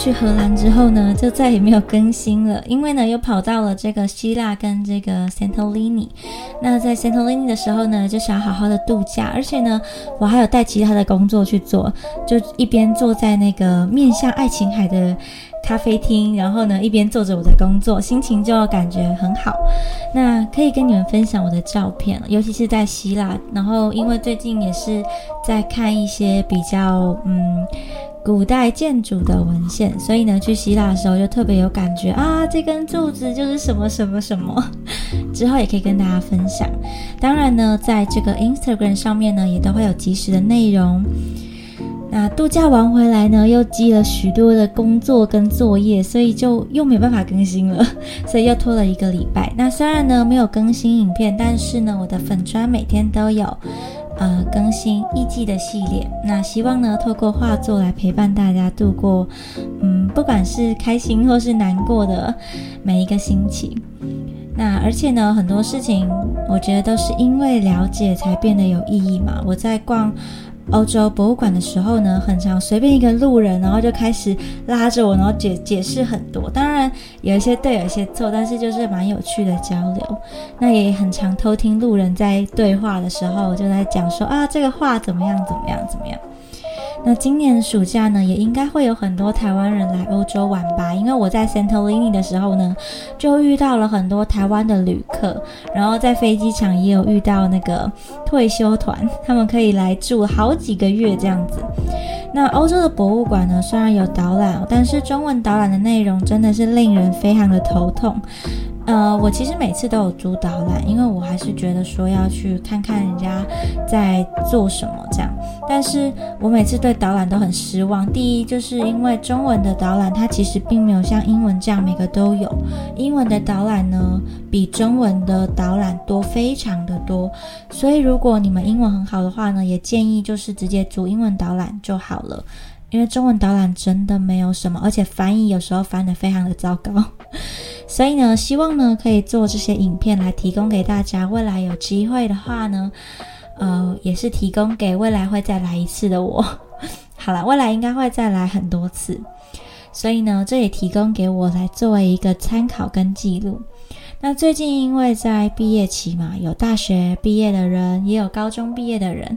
去荷兰之后呢，就再也没有更新了，因为呢又跑到了这个希腊跟这个 Santorini。那在 Santorini 的时候呢，就想好好的度假，而且呢，我还有带其他的工作去做，就一边坐在那个面向爱琴海的。咖啡厅，然后呢，一边做着我的工作，心情就感觉很好。那可以跟你们分享我的照片，尤其是在希腊。然后，因为最近也是在看一些比较嗯古代建筑的文献，所以呢，去希腊的时候就特别有感觉啊，这根柱子就是什么什么什么。之后也可以跟大家分享。当然呢，在这个 Instagram 上面呢，也都会有及时的内容。那度假完回来呢，又积了许多的工作跟作业，所以就又没办法更新了，所以又拖了一个礼拜。那虽然呢没有更新影片，但是呢我的粉砖每天都有，呃更新艺伎的系列。那希望呢透过画作来陪伴大家度过，嗯不管是开心或是难过的每一个心情。那而且呢很多事情，我觉得都是因为了解才变得有意义嘛。我在逛。欧洲博物馆的时候呢，很常随便一个路人，然后就开始拉着我，然后解解释很多。当然有一些对，有一些错，但是就是蛮有趣的交流。那也很常偷听路人在对话的时候，就在讲说啊，这个画怎么样，怎么样，怎么样。那今年暑假呢，也应该会有很多台湾人来欧洲玩吧？因为我在 Santorini 的时候呢，就遇到了很多台湾的旅客，然后在飞机场也有遇到那个退休团，他们可以来住好几个月这样子。那欧洲的博物馆呢，虽然有导览，但是中文导览的内容真的是令人非常的头痛。呃，我其实每次都有租导览，因为我还是觉得说要去看看人家在做什么这样。但是我每次对导览都很失望。第一，就是因为中文的导览它其实并没有像英文这样每个都有。英文的导览呢，比中文的导览多非常的多。所以如果你们英文很好的话呢，也建议就是直接租英文导览就好了。因为中文导览真的没有什么，而且翻译有时候翻得非常的糟糕。所以呢，希望呢可以做这些影片来提供给大家。未来有机会的话呢，呃，也是提供给未来会再来一次的我。好了，未来应该会再来很多次，所以呢，这也提供给我来作为一个参考跟记录。那最近因为在毕业期嘛，有大学毕业的人，也有高中毕业的人。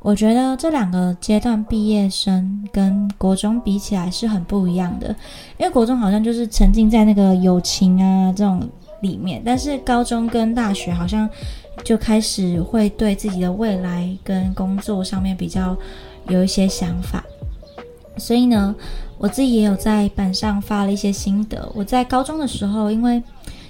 我觉得这两个阶段毕业生跟国中比起来是很不一样的，因为国中好像就是沉浸在那个友情啊这种里面，但是高中跟大学好像就开始会对自己的未来跟工作上面比较有一些想法，所以呢，我自己也有在板上发了一些心得。我在高中的时候，因为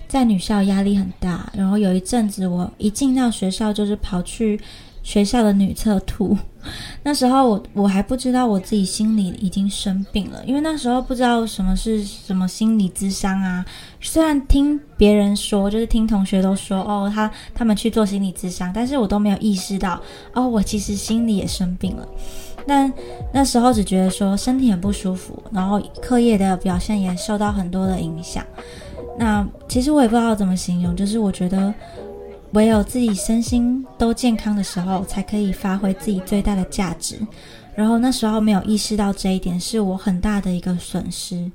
在女校压力很大，然后有一阵子我一进到学校就是跑去。学校的女厕吐，那时候我我还不知道我自己心里已经生病了，因为那时候不知道什么是什么心理智商啊。虽然听别人说，就是听同学都说哦，他他们去做心理智商，但是我都没有意识到哦，我其实心里也生病了。但那时候只觉得说身体很不舒服，然后课业的表现也受到很多的影响。那其实我也不知道怎么形容，就是我觉得。唯有自己身心都健康的时候，才可以发挥自己最大的价值。然后那时候没有意识到这一点，是我很大的一个损失。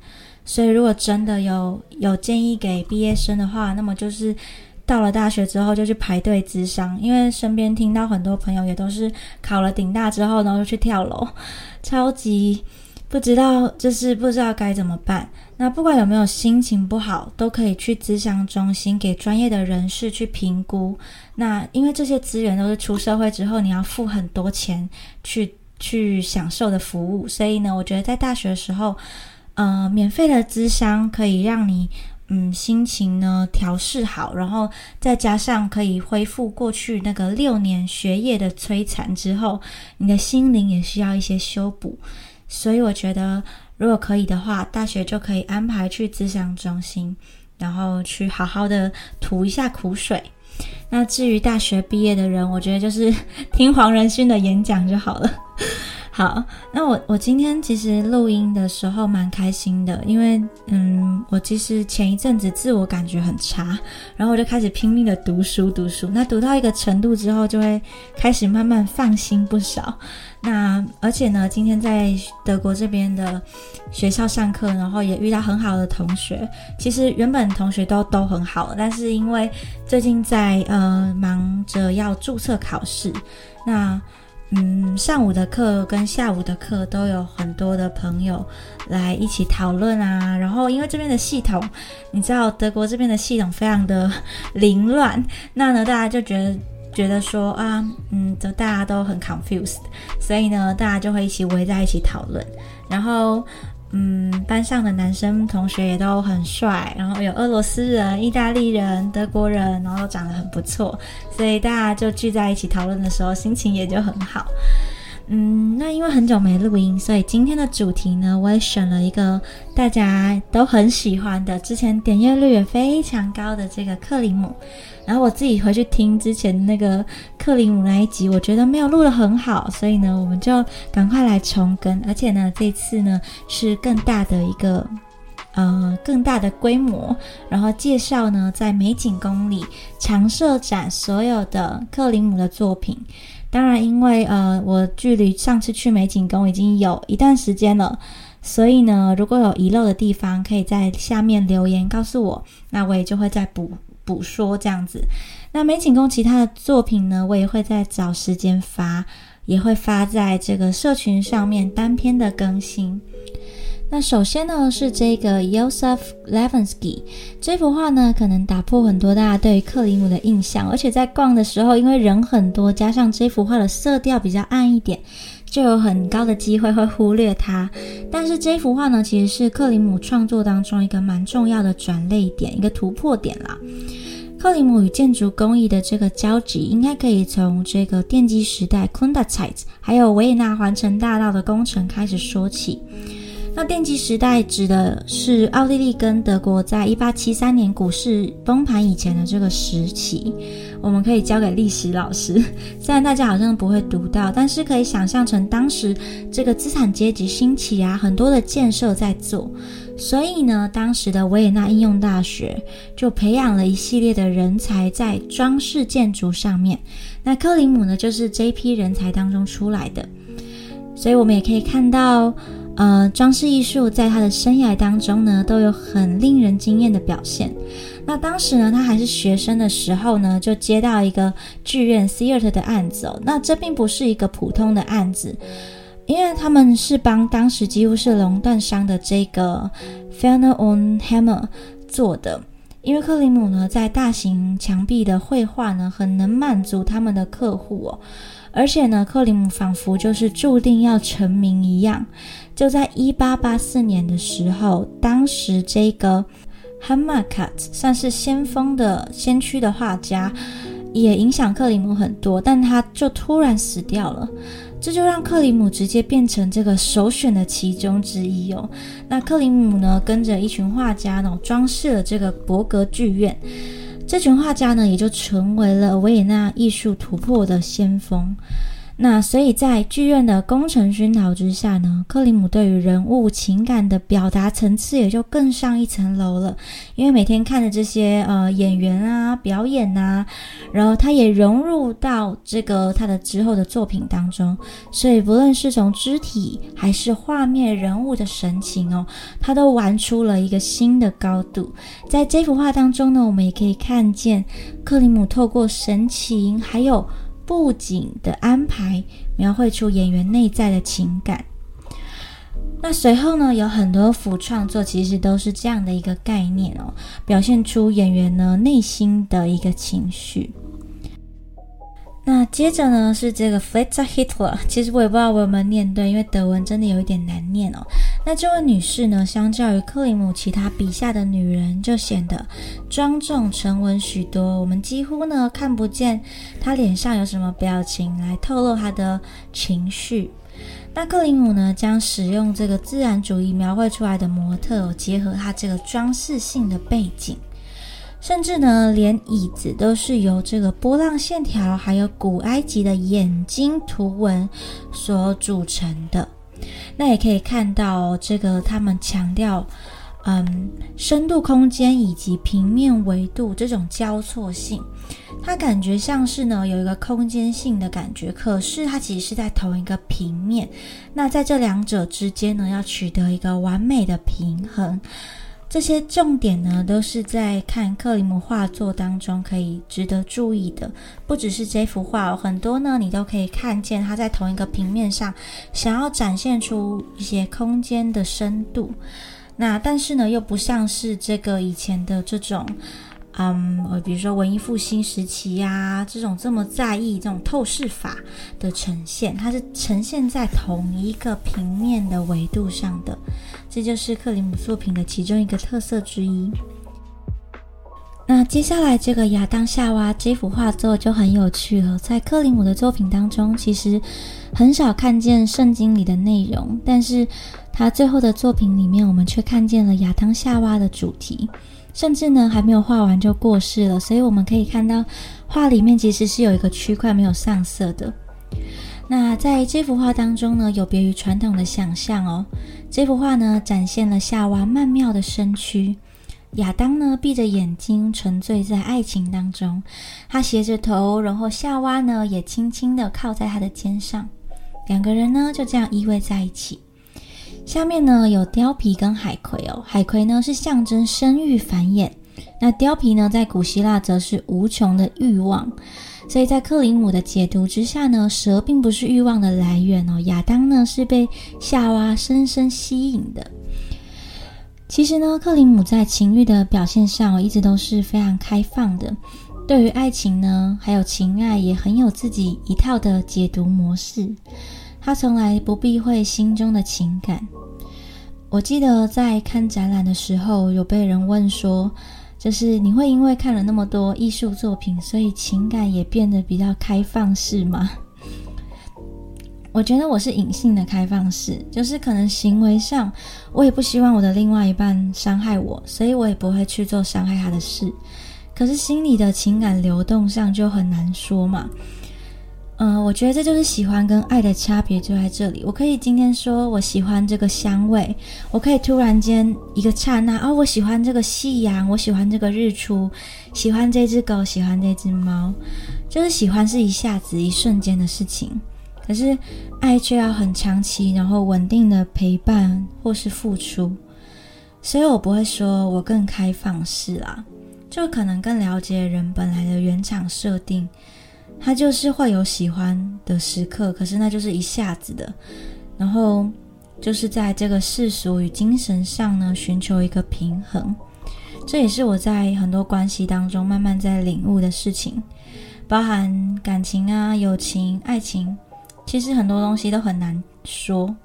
所以如果真的有有建议给毕业生的话，那么就是到了大学之后就去排队咨商，因为身边听到很多朋友也都是考了顶大之后，然后就去跳楼，超级。不知道，就是不知道该怎么办。那不管有没有心情不好，都可以去咨商中心给专业的人士去评估。那因为这些资源都是出社会之后你要付很多钱去去享受的服务，所以呢，我觉得在大学的时候，呃，免费的咨商可以让你嗯心情呢调试好，然后再加上可以恢复过去那个六年学业的摧残之后，你的心灵也需要一些修补。所以我觉得，如果可以的话，大学就可以安排去咨商中心，然后去好好的吐一下苦水。那至于大学毕业的人，我觉得就是 听黄仁勋的演讲就好了。好，那我我今天其实录音的时候蛮开心的，因为嗯，我其实前一阵子自我感觉很差，然后我就开始拼命的读书读书。那读到一个程度之后，就会开始慢慢放心不少。那而且呢，今天在德国这边的学校上课，然后也遇到很好的同学。其实原本同学都都很好，但是因为最近在呃忙着要注册考试，那嗯上午的课跟下午的课都有很多的朋友来一起讨论啊。然后因为这边的系统，你知道德国这边的系统非常的 凌乱，那呢大家就觉得。觉得说啊，嗯，都大家都很 confused，所以呢，大家就会一起围在一起讨论。然后，嗯，班上的男生同学也都很帅，然后有俄罗斯人、意大利人、德国人，然后长得很不错，所以大家就聚在一起讨论的时候，心情也就很好。嗯，那因为很久没录音，所以今天的主题呢，我也选了一个大家都很喜欢的，之前点阅率也非常高的这个克里姆。然后我自己回去听之前那个克里姆那一集，我觉得没有录得很好，所以呢，我们就赶快来重更。而且呢，这次呢是更大的一个，呃，更大的规模，然后介绍呢在美景宫里常设展所有的克里姆的作品。当然，因为呃，我距离上次去美景宫已经有一段时间了，所以呢，如果有遗漏的地方，可以在下面留言告诉我，那我也就会再补。补说这样子，那美景宫其他的作品呢，我也会在找时间发，也会发在这个社群上面单篇的更新。那首先呢是这个 Yosef Levensky 这幅画呢，可能打破很多大家对克里姆的印象，而且在逛的时候，因为人很多，加上这幅画的色调比较暗一点，就有很高的机会会忽略它。但是这幅画呢，其实是克里姆创作当中一个蛮重要的转泪点，一个突破点啦。克里姆与建筑工艺的这个交集，应该可以从这个电机时代 k u n d a z e t 还有维也纳环城大道的工程开始说起。那电机时代指的是奥地利跟德国在一八七三年股市崩盘以前的这个时期。我们可以交给历史老师，虽然大家好像不会读到，但是可以想象成当时这个资产阶级兴起啊，很多的建设在做。所以呢，当时的维也纳应用大学就培养了一系列的人才在装饰建筑上面。那克林姆呢，就是这批人才当中出来的。所以我们也可以看到，呃，装饰艺术在他的生涯当中呢，都有很令人惊艳的表现。那当时呢，他还是学生的时候呢，就接到一个剧院 theater 的案子哦。那这并不是一个普通的案子。因为他们是帮当时几乎是垄断商的这个 f e n e r on Hammer 做的，因为克里姆呢在大型墙壁的绘画呢很能满足他们的客户哦，而且呢克里姆仿佛就是注定要成名一样。就在一八八四年的时候，当时这个 Hammer Cut 算是先锋的先驱的画家，也影响克里姆很多，但他就突然死掉了。这就让克里姆直接变成这个首选的其中之一哦。那克里姆呢，跟着一群画家呢，装饰了这个伯格剧院。这群画家呢，也就成为了维也纳艺术突破的先锋。那所以，在剧院的工程熏陶之下呢，克里姆对于人物情感的表达层次也就更上一层楼了。因为每天看着这些呃演员啊表演啊，然后他也融入到这个他的之后的作品当中，所以不论是从肢体还是画面人物的神情哦，他都玩出了一个新的高度。在这幅画当中呢，我们也可以看见克里姆透过神情还有。布景的安排，描绘出演员内在的情感。那随后呢，有很多幅创作其实都是这样的一个概念哦，表现出演员呢内心的一个情绪。那接着呢是这个 Fletcher Hitler，其实我也不知道我有没有念对，因为德文真的有一点难念哦。那这位女士呢，相较于克里姆其他笔下的女人，就显得庄重沉稳许多。我们几乎呢看不见她脸上有什么表情来透露她的情绪。那克里姆呢，将使用这个自然主义描绘出来的模特，结合她这个装饰性的背景。甚至呢，连椅子都是由这个波浪线条，还有古埃及的眼睛图文所组成的。那也可以看到，这个他们强调，嗯，深度空间以及平面维度这种交错性，它感觉像是呢有一个空间性的感觉，可是它其实是在同一个平面。那在这两者之间呢，要取得一个完美的平衡。这些重点呢，都是在看克里姆画作当中可以值得注意的。不只是这幅画，很多呢，你都可以看见它在同一个平面上，想要展现出一些空间的深度。那但是呢，又不像是这个以前的这种。嗯，比如说文艺复兴时期呀，这种这么在意这种透视法的呈现，它是呈现在同一个平面的维度上的，这就是克林姆作品的其中一个特色之一。那接下来这个亚当夏娃这幅画作就很有趣了，在克林姆的作品当中，其实很少看见圣经里的内容，但是他最后的作品里面，我们却看见了亚当夏娃的主题。甚至呢，还没有画完就过世了，所以我们可以看到画里面其实是有一个区块没有上色的。那在这幅画当中呢，有别于传统的想象哦。这幅画呢，展现了夏娃曼妙的身躯，亚当呢闭着眼睛沉醉在爱情当中，他斜着头，然后夏娃呢也轻轻地靠在他的肩上，两个人呢就这样依偎在一起。下面呢有貂皮跟海葵哦，海葵呢是象征生育繁衍，那貂皮呢在古希腊则是无穷的欲望，所以在克林姆的解读之下呢，蛇并不是欲望的来源哦，亚当呢是被夏娃深深吸引的。其实呢，克林姆在情欲的表现上一直都是非常开放的，对于爱情呢还有情爱也很有自己一套的解读模式。他从来不避讳心中的情感。我记得在看展览的时候，有被人问说：“就是你会因为看了那么多艺术作品，所以情感也变得比较开放式吗？”我觉得我是隐性的开放式，就是可能行为上我也不希望我的另外一半伤害我，所以我也不会去做伤害他的事。可是心里的情感流动上就很难说嘛。嗯，我觉得这就是喜欢跟爱的差别就在这里。我可以今天说我喜欢这个香味，我可以突然间一个刹那哦，我喜欢这个夕阳，我喜欢这个日出，喜欢这只狗，喜欢这只猫，就是喜欢是一下子一瞬间的事情。可是爱却要很长期，然后稳定的陪伴或是付出。所以我不会说我更开放式啦，就可能更了解人本来的原厂设定。他就是会有喜欢的时刻，可是那就是一下子的，然后就是在这个世俗与精神上呢，寻求一个平衡。这也是我在很多关系当中慢慢在领悟的事情，包含感情啊、友情、爱情，其实很多东西都很难说。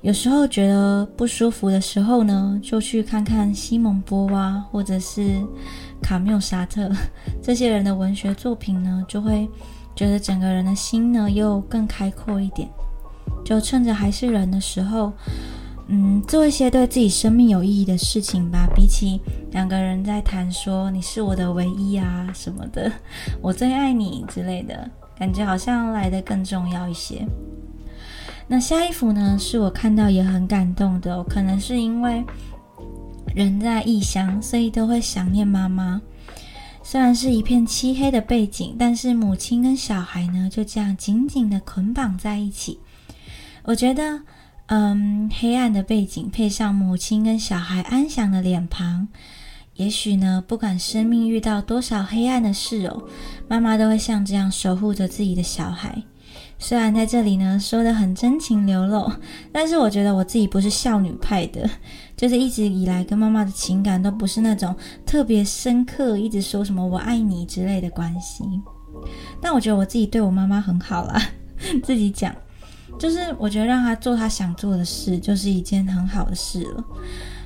有时候觉得不舒服的时候呢，就去看看西蒙波娃，或者是。卡缪、沙特 这些人的文学作品呢，就会觉得整个人的心呢又更开阔一点。就趁着还是人的时候，嗯，做一些对自己生命有意义的事情吧。比起两个人在谈说你是我的唯一啊什么的，我最爱你之类的感觉，好像来的更重要一些。那下一幅呢，是我看到也很感动的，可能是因为。人在异乡，所以都会想念妈妈。虽然是一片漆黑的背景，但是母亲跟小孩呢就这样紧紧的捆绑在一起。我觉得，嗯，黑暗的背景配上母亲跟小孩安详的脸庞，也许呢，不管生命遇到多少黑暗的事哦，妈妈都会像这样守护着自己的小孩。虽然在这里呢说的很真情流露，但是我觉得我自己不是孝女派的，就是一直以来跟妈妈的情感都不是那种特别深刻，一直说什么我爱你之类的关系。但我觉得我自己对我妈妈很好啦，自己讲，就是我觉得让她做她想做的事，就是一件很好的事了。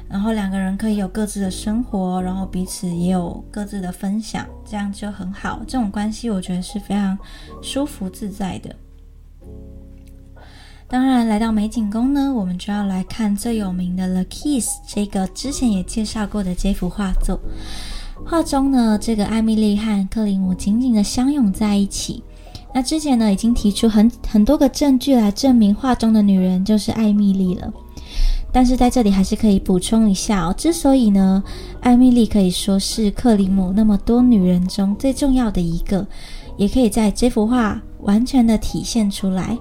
然后两个人可以有各自的生活，然后彼此也有各自的分享，这样就很好。这种关系我觉得是非常舒服自在的。当然，来到美景宫呢，我们就要来看最有名的《The Kiss》这个之前也介绍过的这幅画作。画中呢，这个艾米丽和克里姆紧紧的相拥在一起。那之前呢，已经提出很很多个证据来证明画中的女人就是艾米丽了。但是在这里还是可以补充一下哦，之所以呢，艾米丽可以说是克里姆那么多女人中最重要的一个，也可以在这幅画完全的体现出来。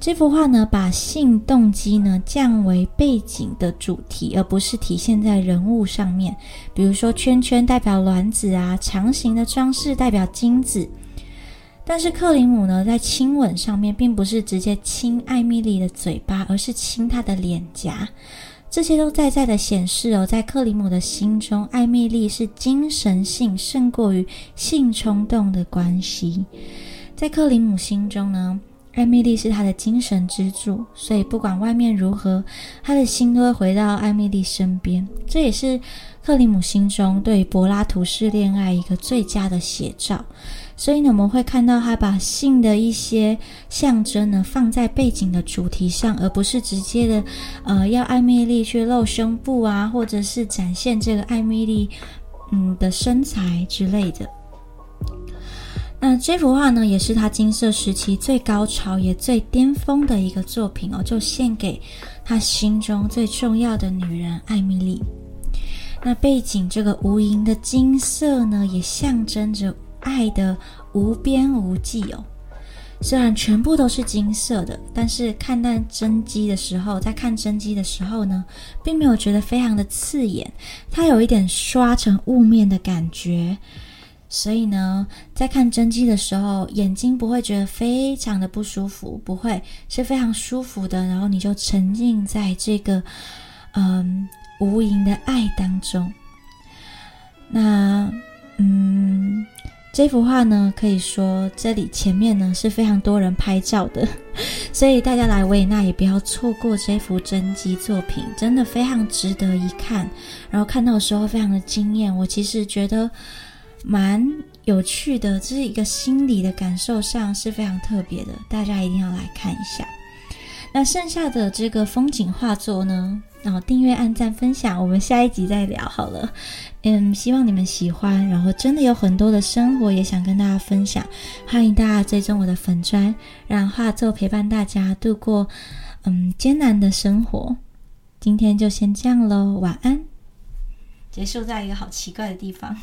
这幅画呢，把性动机呢降为背景的主题，而不是体现在人物上面。比如说，圈圈代表卵子啊，长形的装饰代表精子。但是克林姆呢，在亲吻上面，并不是直接亲艾米丽的嘴巴，而是亲她的脸颊。这些都在在的显示哦，在克林姆的心中，艾米丽是精神性胜过于性冲动的关系。在克林姆心中呢？艾米丽是他的精神支柱，所以不管外面如何，他的心都会回到艾米丽身边。这也是克里姆心中对柏拉图式恋爱一个最佳的写照。所以呢，我们会看到他把性的一些象征呢放在背景的主题上，而不是直接的，呃，要艾米丽去露胸部啊，或者是展现这个艾米丽嗯的身材之类的。那这幅画呢，也是他金色时期最高潮也最巅峰的一个作品哦，就献给他心中最重要的女人艾米丽。那背景这个无垠的金色呢，也象征着爱的无边无际哦。虽然全部都是金色的，但是看到真机的时候，在看真机的时候呢，并没有觉得非常的刺眼，它有一点刷成雾面的感觉。所以呢，在看真迹的时候，眼睛不会觉得非常的不舒服，不会是非常舒服的。然后你就沉浸在这个嗯无垠的爱当中。那嗯，这幅画呢，可以说这里前面呢是非常多人拍照的，所以大家来维也纳也不要错过这幅真迹作品，真的非常值得一看。然后看到的时候非常的惊艳，我其实觉得。蛮有趣的，这是一个心理的感受上是非常特别的，大家一定要来看一下。那剩下的这个风景画作呢？然后订阅、按赞、分享，我们下一集再聊好了。嗯，希望你们喜欢。然后真的有很多的生活也想跟大家分享，欢迎大家追踪我的粉砖，让画作陪伴大家度过嗯艰难的生活。今天就先这样喽，晚安。结束在一个好奇怪的地方。